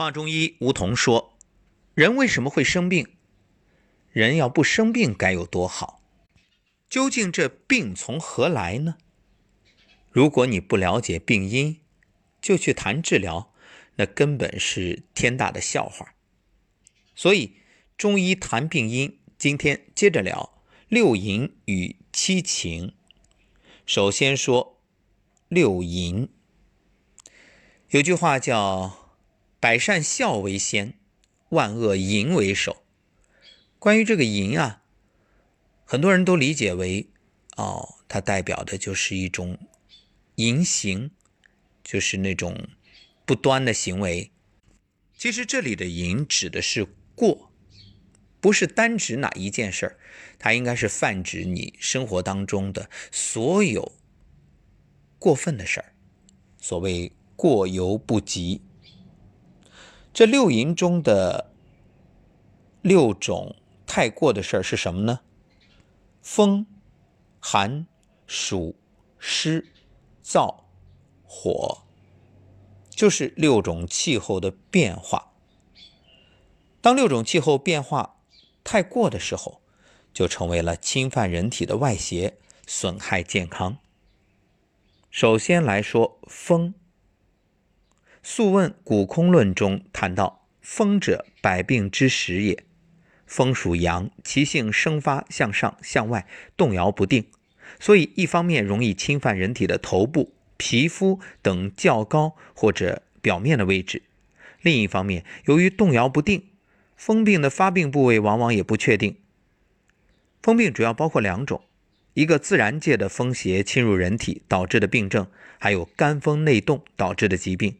华中医吴桐说：“人为什么会生病？人要不生病该有多好？究竟这病从何来呢？如果你不了解病因，就去谈治疗，那根本是天大的笑话。所以中医谈病因，今天接着聊六淫与七情。首先说六淫，有句话叫。”百善孝为先，万恶淫为首。关于这个淫啊，很多人都理解为，哦，它代表的就是一种淫行，就是那种不端的行为。其实这里的淫指的是过，不是单指哪一件事儿，它应该是泛指你生活当中的所有过分的事儿。所谓过犹不及。这六淫中的六种太过的事儿是什么呢？风、寒、暑、湿、燥、火，就是六种气候的变化。当六种气候变化太过的时候，就成为了侵犯人体的外邪，损害健康。首先来说风。《素问·古空论》中谈到：“风者，百病之始也。风属阳，其性生发向上、向外，动摇不定。所以，一方面容易侵犯人体的头部、皮肤等较高或者表面的位置；另一方面，由于动摇不定，风病的发病部位往往也不确定。风病主要包括两种：一个自然界的风邪侵入人体导致的病症，还有肝风内动导致的疾病。”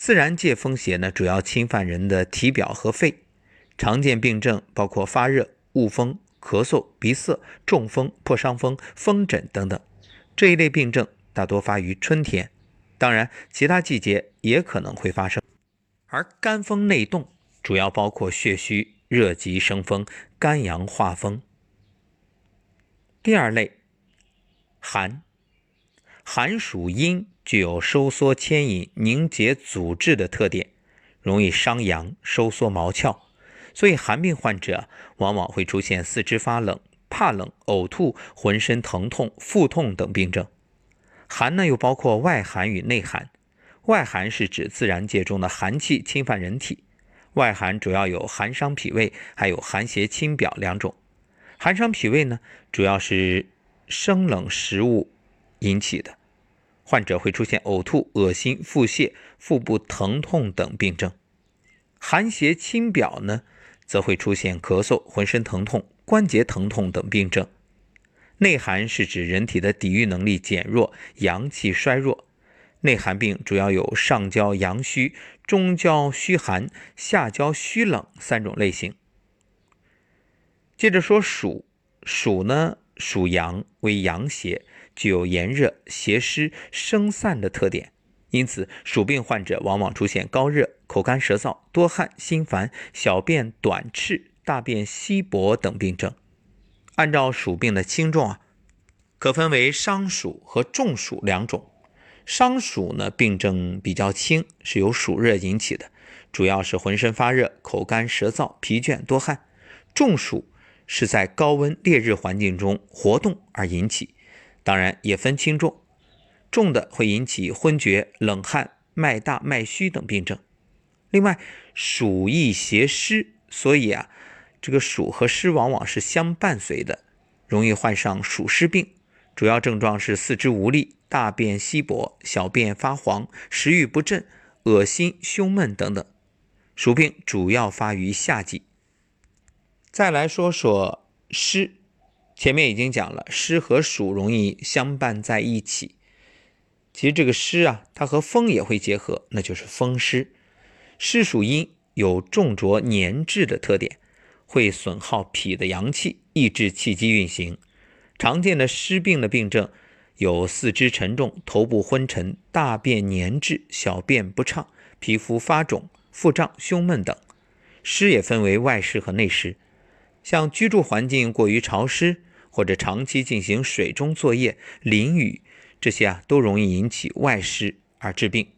自然界风邪呢，主要侵犯人的体表和肺，常见病症包括发热、恶风、咳嗽、鼻塞、中风、破伤风、风疹等等。这一类病症大多发于春天，当然其他季节也可能会发生。而肝风内动主要包括血虚、热极生风、肝阳化风。第二类，寒，寒属阴。具有收缩牵引、凝结阻滞的特点，容易伤阳、收缩毛窍，所以寒病患者往往会出现四肢发冷、怕冷、呕吐、浑身疼痛、腹痛等病症。寒呢，又包括外寒与内寒。外寒是指自然界中的寒气侵犯人体，外寒主要有寒伤脾胃，还有寒邪侵表两种。寒伤脾胃呢，主要是生冷食物引起的。患者会出现呕吐、恶心、腹泻、腹部疼痛等病症；寒邪侵表呢，则会出现咳嗽、浑身疼痛、关节疼痛等病症。内寒是指人体的抵御能力减弱，阳气衰弱。内寒病主要有上焦阳虚、中焦虚寒、下焦虚冷三种类型。接着说暑，暑呢属阳，为阳邪。具有炎热、邪湿、生散的特点，因此暑病患者往往出现高热、口干舌燥、多汗、心烦、小便短赤、大便稀薄等病症。按照暑病的轻重啊，可分为伤暑和中暑两种。伤暑呢，病症比较轻，是由暑热引起的，主要是浑身发热、口干舌燥、疲倦多汗。中暑是在高温烈日环境中活动而引起。当然也分轻重，重的会引起昏厥、冷汗、脉大、脉虚等病症。另外，暑易邪湿，所以啊，这个暑和湿往往是相伴随的，容易患上暑湿病。主要症状是四肢无力、大便稀薄、小便发黄、食欲不振、恶心、胸闷等等。暑病主要发于夏季。再来说说湿。前面已经讲了，湿和暑容易相伴在一起。其实这个湿啊，它和风也会结合，那就是风湿。湿属阴，有重浊粘滞的特点，会损耗脾的阳气，抑制气机运行。常见的湿病的病症有四肢沉重、头部昏沉、大便粘滞、小便不畅、皮肤发肿、腹胀、胸闷等。湿也分为外湿和内湿，像居住环境过于潮湿。或者长期进行水中作业、淋雨，这些啊都容易引起外湿而致病。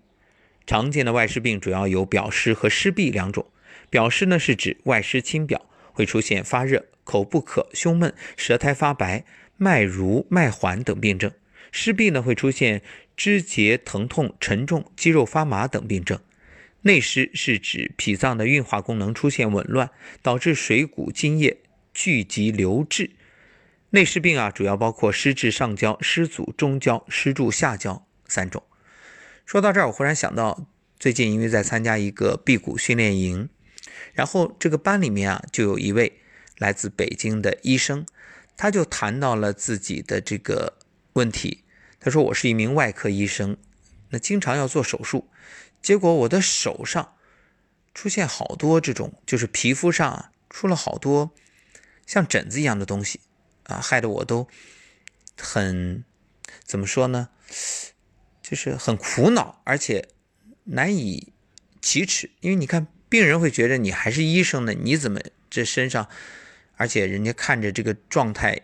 常见的外湿病主要有表湿和湿痹两种。表湿呢是指外湿侵表，会出现发热、口不渴、胸闷、舌苔发白、脉濡、脉缓等病症；湿痹呢会出现肢节疼痛、沉重、肌肉发麻等病症。内湿是指脾脏的运化功能出现紊乱，导致水谷津液聚集流滞。内湿病啊，主要包括湿滞上焦、湿阻中焦、湿注下焦三种。说到这儿，我忽然想到，最近因为在参加一个辟谷训练营，然后这个班里面啊，就有一位来自北京的医生，他就谈到了自己的这个问题。他说：“我是一名外科医生，那经常要做手术。”结果我的手上出现好多这种，就是皮肤上啊出了好多像疹子一样的东西啊，害得我都很怎么说呢？就是很苦恼，而且难以启齿。因为你看，病人会觉得你还是医生呢，你怎么这身上，而且人家看着这个状态，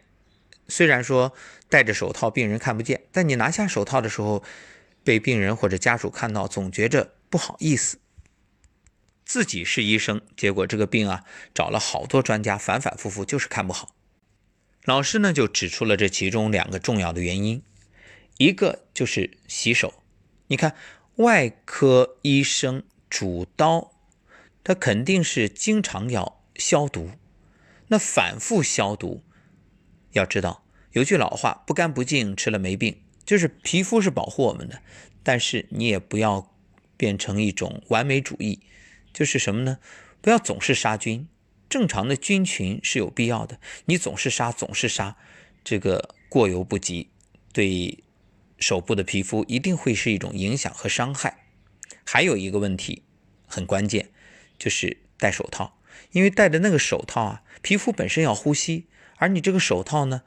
虽然说戴着手套，病人看不见，但你拿下手套的时候。被病人或者家属看到，总觉着不好意思。自己是医生，结果这个病啊，找了好多专家，反反复复就是看不好。老师呢就指出了这其中两个重要的原因，一个就是洗手。你看，外科医生主刀，他肯定是经常要消毒。那反复消毒，要知道有句老话，不干不净吃了没病。就是皮肤是保护我们的，但是你也不要变成一种完美主义，就是什么呢？不要总是杀菌，正常的菌群是有必要的。你总是杀，总是杀，这个过犹不及，对手部的皮肤一定会是一种影响和伤害。还有一个问题很关键，就是戴手套，因为戴的那个手套啊，皮肤本身要呼吸，而你这个手套呢，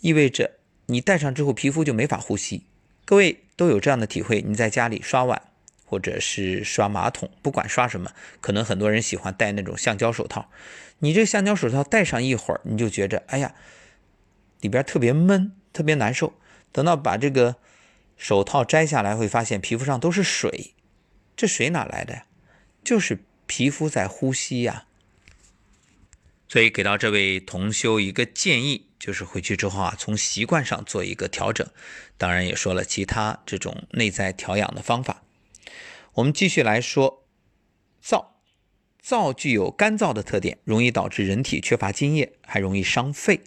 意味着。你戴上之后，皮肤就没法呼吸。各位都有这样的体会：你在家里刷碗或者是刷马桶，不管刷什么，可能很多人喜欢戴那种橡胶手套。你这橡胶手套戴上一会儿，你就觉着，哎呀，里边特别闷，特别难受。等到把这个手套摘下来，会发现皮肤上都是水。这水哪来的呀？就是皮肤在呼吸呀。所以给到这位同修一个建议。就是回去之后啊，从习惯上做一个调整，当然也说了其他这种内在调养的方法。我们继续来说，燥，燥具有干燥的特点，容易导致人体缺乏津液，还容易伤肺。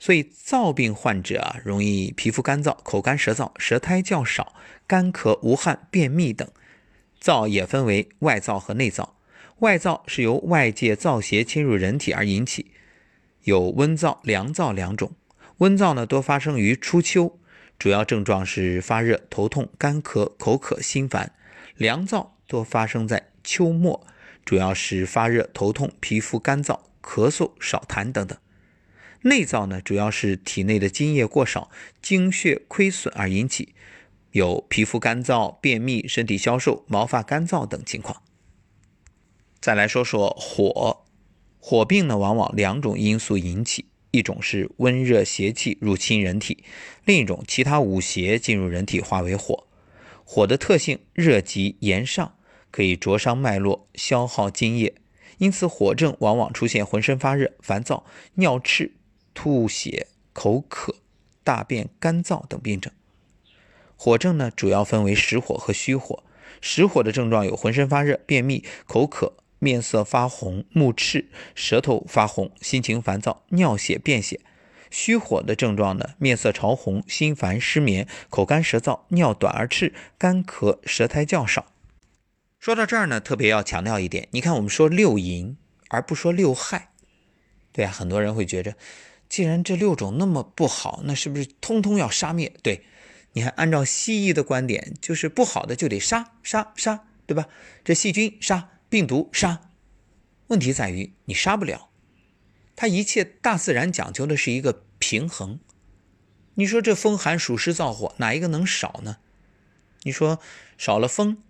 所以燥病患者啊，容易皮肤干燥、口干舌燥、舌苔较少、干咳无汗、便秘等。燥也分为外燥和内燥，外燥是由外界燥邪侵入人体而引起。有温燥、凉燥两种。温燥呢，多发生于初秋，主要症状是发热、头痛、干咳、口渴、心烦；凉燥多发生在秋末，主要是发热、头痛、皮肤干燥、咳嗽、少痰等等。内燥呢，主要是体内的津液过少、精血亏损而引起，有皮肤干燥、便秘、身体消瘦、毛发干燥等情况。再来说说火。火病呢，往往两种因素引起，一种是温热邪气入侵人体，另一种其他五邪进入人体化为火。火的特性热急炎上，可以灼伤脉络，消耗津液，因此火症往往出现浑身发热、烦躁、尿赤、吐血、口渴、大便干燥等病症。火症呢，主要分为实火和虚火。实火的症状有浑身发热、便秘、口渴。面色发红、目赤、舌头发红、心情烦躁、尿血、便血。虚火的症状呢，面色潮红、心烦、失眠、口干舌燥、尿短而赤、干咳、舌苔较少。说到这儿呢，特别要强调一点，你看我们说六淫，而不说六害，对啊，很多人会觉着，既然这六种那么不好，那是不是通通要杀灭？对，你看按照西医的观点，就是不好的就得杀杀杀，对吧？这细菌杀。病毒杀，问题在于你杀不了，它一切大自然讲究的是一个平衡。你说这风寒暑湿燥火哪一个能少呢？你说少了风，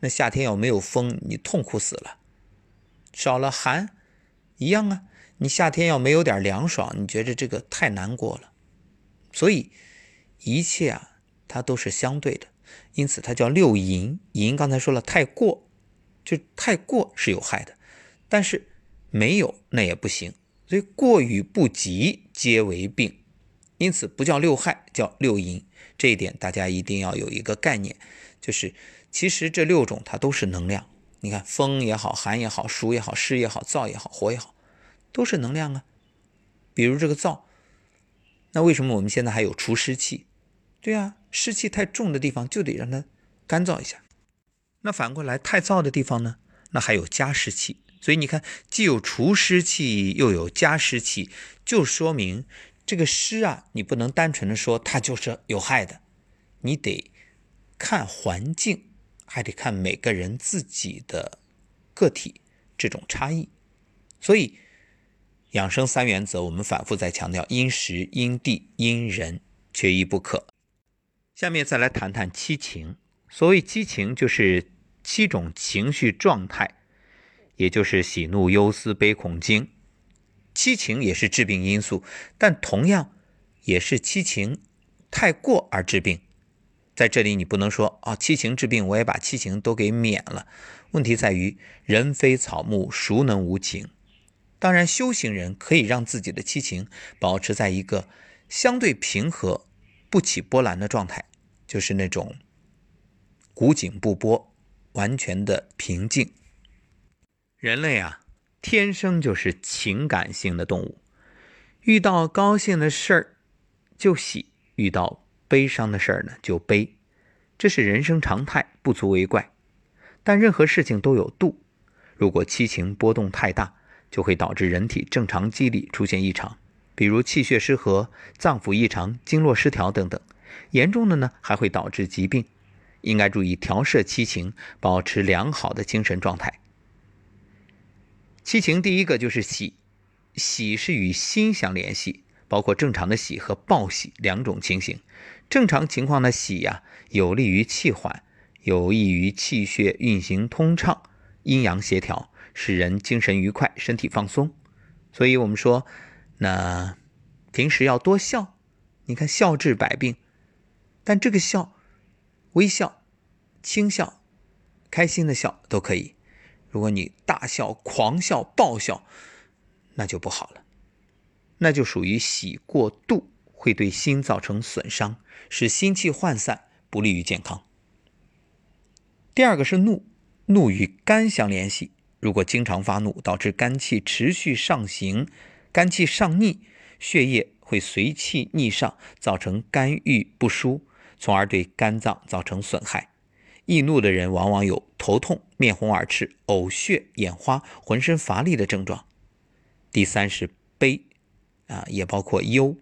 那夏天要没有风，你痛苦死了；少了寒，一样啊，你夏天要没有点凉爽，你觉得这个太难过了。所以一切啊，它都是相对的，因此它叫六淫。淫刚才说了，太过就太过是有害的，但是没有那也不行。所以过与不及皆为病，因此不叫六害，叫六淫。这一点大家一定要有一个概念，就是其实这六种它都是能量。你看风也好，寒也好，暑也好，湿也好，燥也好，火也好，都是能量啊。比如这个燥，那为什么我们现在还有除湿器？对啊，湿气太重的地方就得让它干燥一下。那反过来太燥的地方呢？那还有加湿器。所以你看，既有除湿器，又有加湿器，就说明这个湿啊，你不能单纯的说它就是有害的，你得看环境，还得看每个人自己的个体这种差异。所以养生三原则，我们反复在强调：因时、因地、因人，缺一不可。下面再来谈谈七情。所谓七情，就是七种情绪状态。也就是喜怒忧思悲恐惊，七情也是致病因素，但同样也是七情太过而致病。在这里你不能说啊，七情治病，我也把七情都给免了。问题在于人非草木，孰能无情？当然，修行人可以让自己的七情保持在一个相对平和、不起波澜的状态，就是那种古井不波，完全的平静。人类啊，天生就是情感性的动物，遇到高兴的事儿就喜，遇到悲伤的事儿呢就悲，这是人生常态，不足为怪。但任何事情都有度，如果七情波动太大，就会导致人体正常机理出现异常，比如气血失和、脏腑异常、经络失调等等。严重的呢，还会导致疾病。应该注意调摄七情，保持良好的精神状态。七情第一个就是喜，喜是与心相联系，包括正常的喜和暴喜两种情形。正常情况的喜呀，有利于气缓，有益于气血运行通畅、阴阳协调，使人精神愉快、身体放松。所以我们说，那平时要多笑。你看，笑治百病，但这个笑，微笑、轻笑、开心的笑都可以。如果你大笑、狂笑、爆笑，那就不好了，那就属于喜过度，会对心造成损伤，使心气涣散，不利于健康。第二个是怒，怒与肝相联系，如果经常发怒，导致肝气持续上行，肝气上逆，血液会随气逆上，造成肝郁不舒，从而对肝脏造成损害。易怒的人往往有头痛、面红耳赤、呕血、眼花、浑身乏力的症状。第三是悲，啊，也包括忧。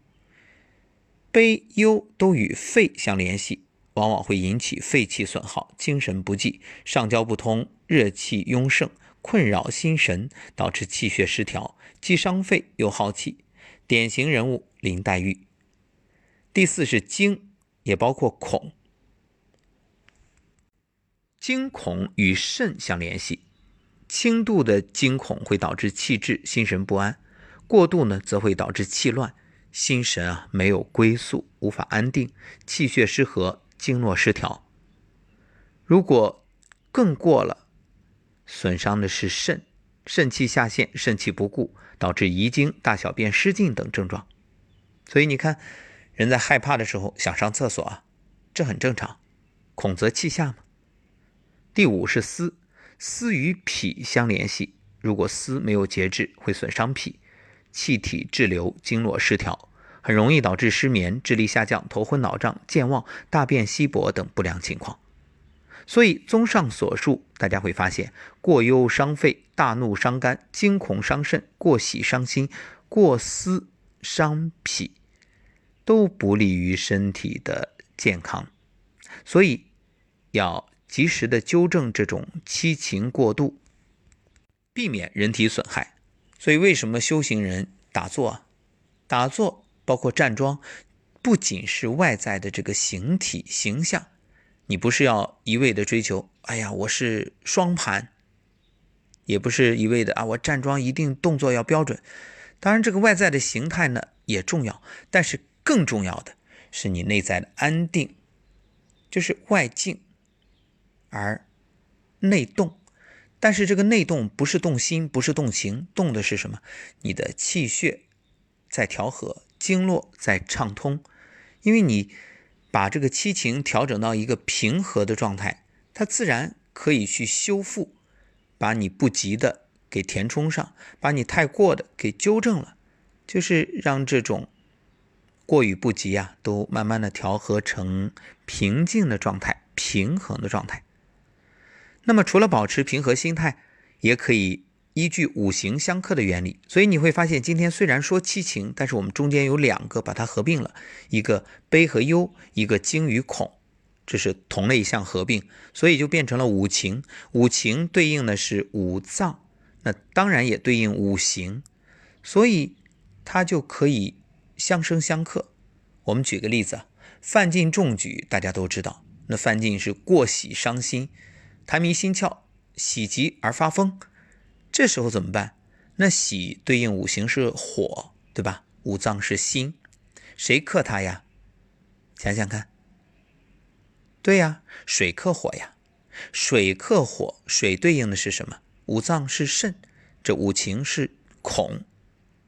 悲忧都与肺相联系，往往会引起肺气损耗、精神不济、上焦不通、热气壅盛，困扰心神，导致气血失调，既伤肺又耗气。典型人物林黛玉。第四是惊，也包括恐。惊恐与肾相联系，轻度的惊恐会导致气滞、心神不安；过度呢，则会导致气乱、心神啊没有归宿，无法安定，气血失和，经络失调。如果更过了，损伤的是肾，肾气下陷，肾气不固，导致遗精、大小便失禁等症状。所以你看，人在害怕的时候想上厕所啊，这很正常，恐则气下嘛。第五是思，思与脾相联系。如果思没有节制，会损伤脾，气体滞留，经络失调，很容易导致失眠、智力下降、头昏脑胀、健忘、大便稀薄等不良情况。所以，综上所述，大家会发现，过忧伤肺，大怒伤肝，惊恐伤肾，过喜伤心，过思伤脾，都不利于身体的健康。所以，要。及时的纠正这种七情过度，避免人体损害。所以，为什么修行人打坐啊？打坐包括站桩，不仅是外在的这个形体形象，你不是要一味的追求，哎呀，我是双盘，也不是一味的啊，我站桩一定动作要标准。当然，这个外在的形态呢也重要，但是更重要的是你内在的安定。就是外静而内动。但是这个内动不是动心，不是动情，动的是什么？你的气血在调和，经络在畅通。因为你把这个七情调整到一个平和的状态，它自然可以去修复，把你不及的给填充上，把你太过的给纠正了，就是让这种过与不及啊，都慢慢的调和成平静的状态，平衡的状态。那么，除了保持平和心态，也可以依据五行相克的原理。所以你会发现，今天虽然说七情，但是我们中间有两个把它合并了，一个悲和忧，一个惊与恐，这是同类相合并，所以就变成了五情。五情对应的是五脏，那当然也对应五行，所以它就可以相生相克。我们举个例子，范进中举，大家都知道，那范进是过喜伤心。痰迷心窍，喜极而发疯，这时候怎么办？那喜对应五行是火，对吧？五脏是心，谁克它呀？想想看。对呀，水克火呀。水克火，水对应的是什么？五脏是肾，这五情是恐，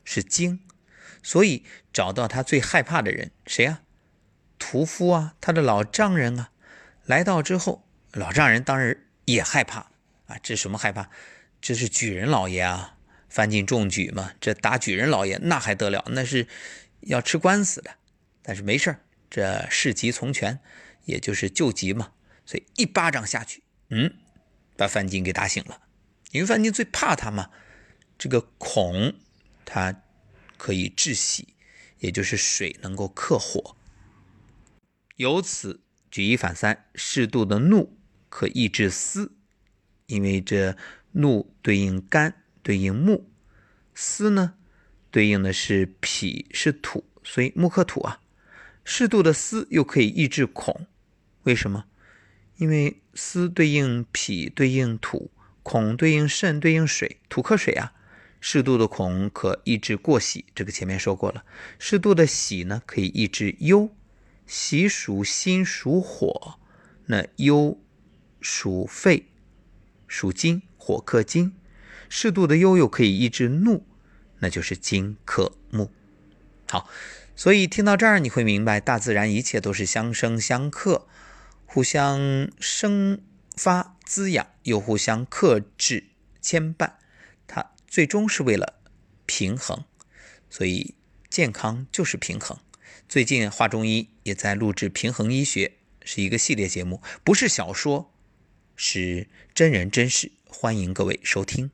是惊。所以找到他最害怕的人，谁呀？屠夫啊，他的老丈人啊。来到之后，老丈人当然。也害怕啊！这什么害怕？这是举人老爷啊，范进中举嘛。这打举人老爷那还得了？那是要吃官司的。但是没事这事急从权，也就是救急嘛。所以一巴掌下去，嗯，把范进给打醒了。因为范进最怕他嘛。这个恐，他可以治喜，也就是水能够克火。由此举一反三，适度的怒。可抑制思，因为这怒对应肝，对应木；思呢，对应的是脾，是土，所以木克土啊。适度的思又可以抑制恐，为什么？因为思对应脾，对应土；恐对应肾，对应水，土克水啊。适度的恐可抑制过喜，这个前面说过了。适度的喜呢，可以抑制忧。喜属心，属火，那忧。属肺，属金，火克金。适度的忧又可以抑制怒，那就是金克木。好，所以听到这儿，你会明白，大自然一切都是相生相克，互相生发滋养，又互相克制牵绊，最终是为了平衡。所以健康就是平衡。最近华中医也在录制《平衡医学》，是一个系列节目，不是小说。是真人真事，欢迎各位收听。